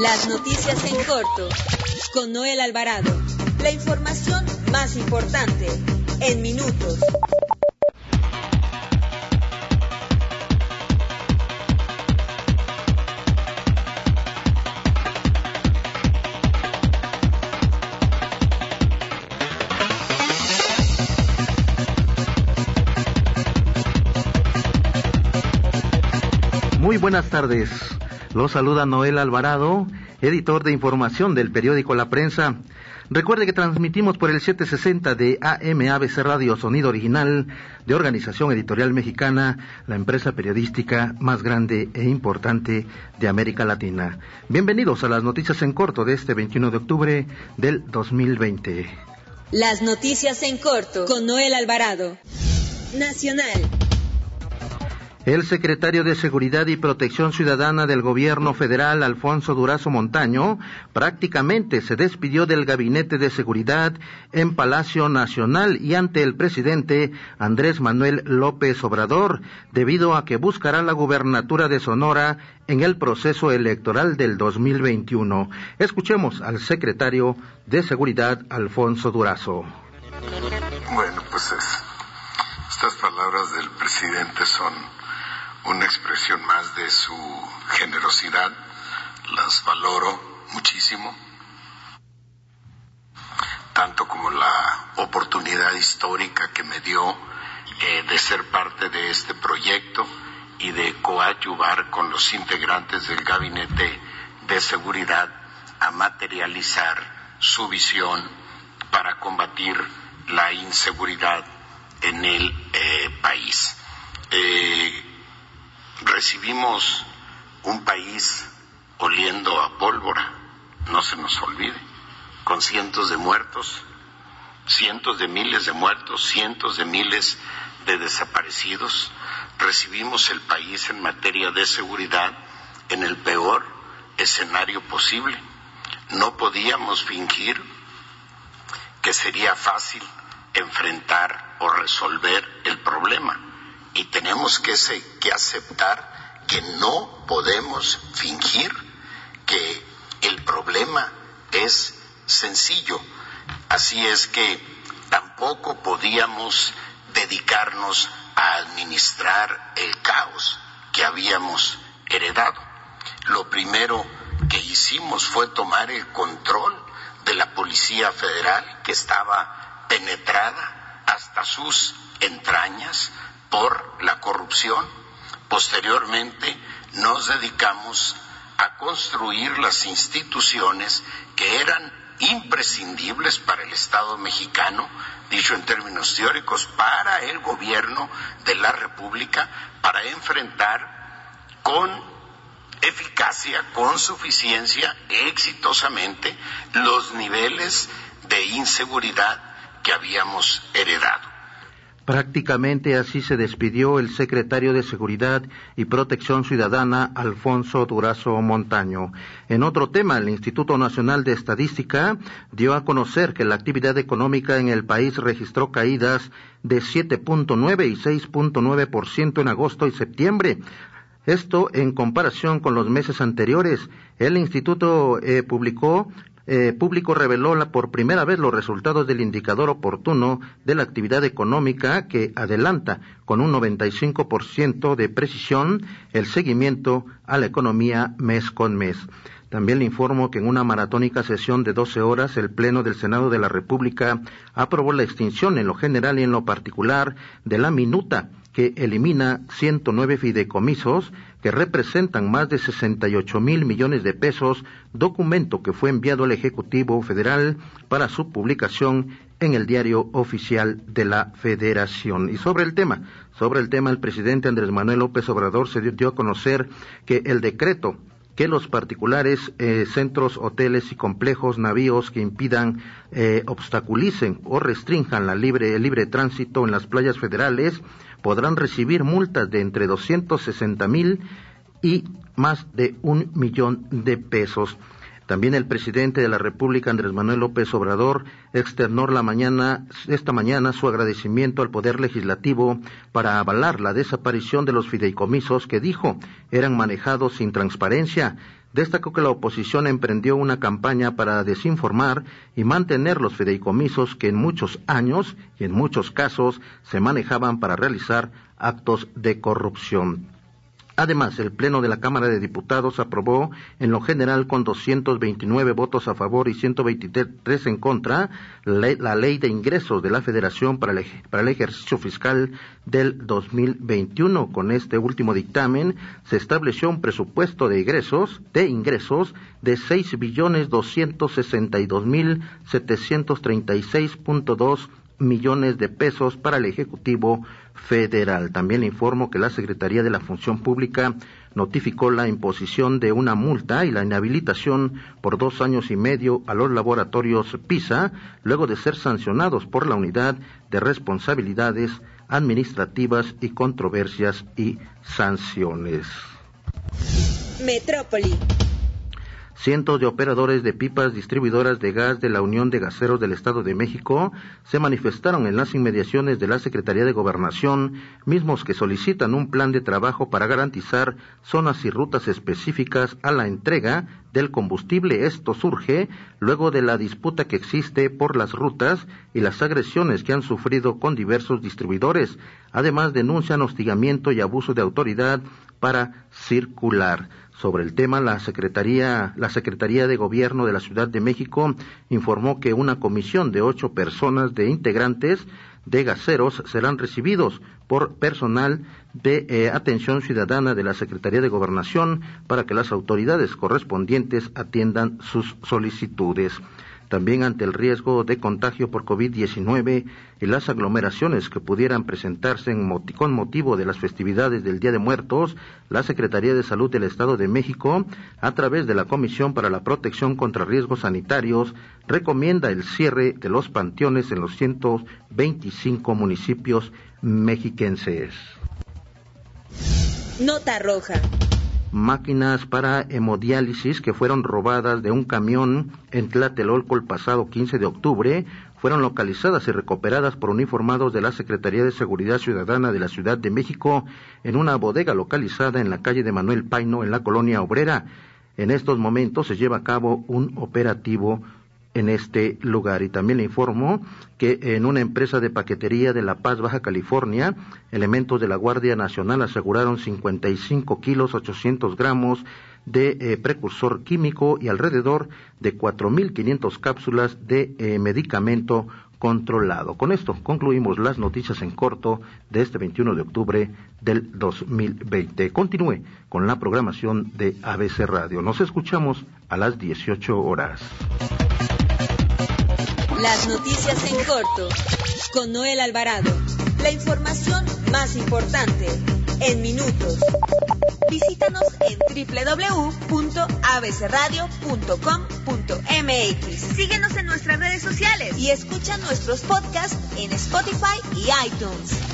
Las noticias en corto con Noel Alvarado. La información más importante en minutos. Muy buenas tardes. Los saluda Noel Alvarado, editor de información del periódico La Prensa. Recuerde que transmitimos por el 760 de AM ABC Radio Sonido Original de Organización Editorial Mexicana, la empresa periodística más grande e importante de América Latina. Bienvenidos a las noticias en corto de este 21 de octubre del 2020. Las noticias en corto con Noel Alvarado. Nacional. El secretario de Seguridad y Protección Ciudadana del Gobierno Federal, Alfonso Durazo Montaño, prácticamente se despidió del Gabinete de Seguridad en Palacio Nacional y ante el presidente Andrés Manuel López Obrador, debido a que buscará la gubernatura de Sonora en el proceso electoral del 2021. Escuchemos al secretario de Seguridad, Alfonso Durazo. Bueno, pues estas palabras del presidente son una expresión más de su generosidad, las valoro muchísimo, tanto como la oportunidad histórica que me dio eh, de ser parte de este proyecto y de coadyuvar con los integrantes del gabinete de seguridad a materializar su visión para combatir la inseguridad en el eh, país. Eh, recibimos un país oliendo a pólvora, no se nos olvide, con cientos de muertos, cientos de miles de muertos, cientos de miles de desaparecidos. Recibimos el país en materia de seguridad en el peor escenario posible. No podíamos fingir que sería fácil enfrentar o resolver el problema y tenemos que, aceptar que no podemos fingir que el problema es sencillo. Así es que tampoco podíamos dedicarnos a administrar el caos que habíamos heredado. Lo primero que hicimos fue tomar el control de la Policía Federal que estaba penetrada hasta sus entrañas por la corrupción. Posteriormente nos dedicamos a construir las instituciones que eran imprescindibles para el Estado mexicano, dicho en términos teóricos, para el gobierno de la República, para enfrentar con eficacia, con suficiencia, exitosamente, los niveles de inseguridad que habíamos heredado. Prácticamente así se despidió el secretario de Seguridad y Protección Ciudadana, Alfonso Durazo Montaño. En otro tema, el Instituto Nacional de Estadística dio a conocer que la actividad económica en el país registró caídas de 7.9 y 6.9% en agosto y septiembre. Esto en comparación con los meses anteriores. El instituto eh, publicó eh, público reveló por primera vez los resultados del indicador oportuno de la actividad económica que adelanta con un 95% de precisión el seguimiento a la economía mes con mes. También le informo que en una maratónica sesión de 12 horas, el Pleno del Senado de la República aprobó la extinción en lo general y en lo particular de la minuta que elimina 109 fideicomisos que representan más de 68 mil millones de pesos, documento que fue enviado al Ejecutivo Federal para su publicación en el diario oficial de la Federación. Y sobre el tema, sobre el tema, el presidente Andrés Manuel López Obrador se dio a conocer que el decreto que los particulares eh, centros, hoteles y complejos navíos que impidan, eh, obstaculicen o restrinjan la libre, el libre tránsito en las playas federales podrán recibir multas de entre 260 mil y más de un millón de pesos. También el presidente de la República, Andrés Manuel López Obrador, externó la mañana, esta mañana su agradecimiento al Poder Legislativo para avalar la desaparición de los fideicomisos que dijo eran manejados sin transparencia. destacó que la oposición emprendió una campaña para desinformar y mantener los fideicomisos que en muchos años y en muchos casos se manejaban para realizar actos de corrupción. Además, el Pleno de la Cámara de Diputados aprobó en lo general con 229 votos a favor y 123 en contra la Ley de Ingresos de la Federación para el, Ejercicio Fiscal del 2021. Con este último dictamen se estableció un presupuesto de ingresos de ingresos de billones 262 mil 736.2 millones de pesos para el Ejecutivo Federal. También informo que la Secretaría de la Función Pública notificó la imposición de una multa y la inhabilitación por dos años y medio a los laboratorios PISA, luego de ser sancionados por la Unidad de Responsabilidades Administrativas y Controversias y Sanciones. Metrópoli. Cientos de operadores de pipas distribuidoras de gas de la Unión de Gaseros del Estado de México se manifestaron en las inmediaciones de la Secretaría de Gobernación, mismos que solicitan un plan de trabajo para garantizar zonas y rutas específicas a la entrega del combustible. Esto surge luego de la disputa que existe por las rutas y las agresiones que han sufrido con diversos distribuidores. Además, denuncian hostigamiento y abuso de autoridad para circular. Sobre el tema, la Secretaría, la Secretaría de Gobierno de la Ciudad de México informó que una comisión de ocho personas de integrantes de gaseros serán recibidos por personal de eh, atención ciudadana de la Secretaría de Gobernación para que las autoridades correspondientes atiendan sus solicitudes también ante el riesgo de contagio por COVID-19 y las aglomeraciones que pudieran presentarse con motivo de las festividades del Día de Muertos, la Secretaría de Salud del Estado de México, a través de la Comisión para la Protección contra Riesgos Sanitarios, recomienda el cierre de los panteones en los 125 municipios mexiquenses. Nota roja máquinas para hemodiálisis que fueron robadas de un camión en Tlatelolco el pasado 15 de octubre fueron localizadas y recuperadas por uniformados de la Secretaría de Seguridad Ciudadana de la Ciudad de México en una bodega localizada en la calle de Manuel Paino en la colonia obrera. En estos momentos se lleva a cabo un operativo en este lugar. Y también le informo que en una empresa de paquetería de La Paz, Baja California, elementos de la Guardia Nacional aseguraron 55 kilos 800 gramos de eh, precursor químico y alrededor de 4.500 cápsulas de eh, medicamento controlado. Con esto concluimos las noticias en corto de este 21 de octubre del 2020. Continúe con la programación de ABC Radio. Nos escuchamos a las 18 horas. Las noticias en corto con Noel Alvarado. La información más importante en minutos. Visítanos en www.abcradio.com.mx. Síguenos en nuestras redes sociales y escucha nuestros podcasts en Spotify y iTunes.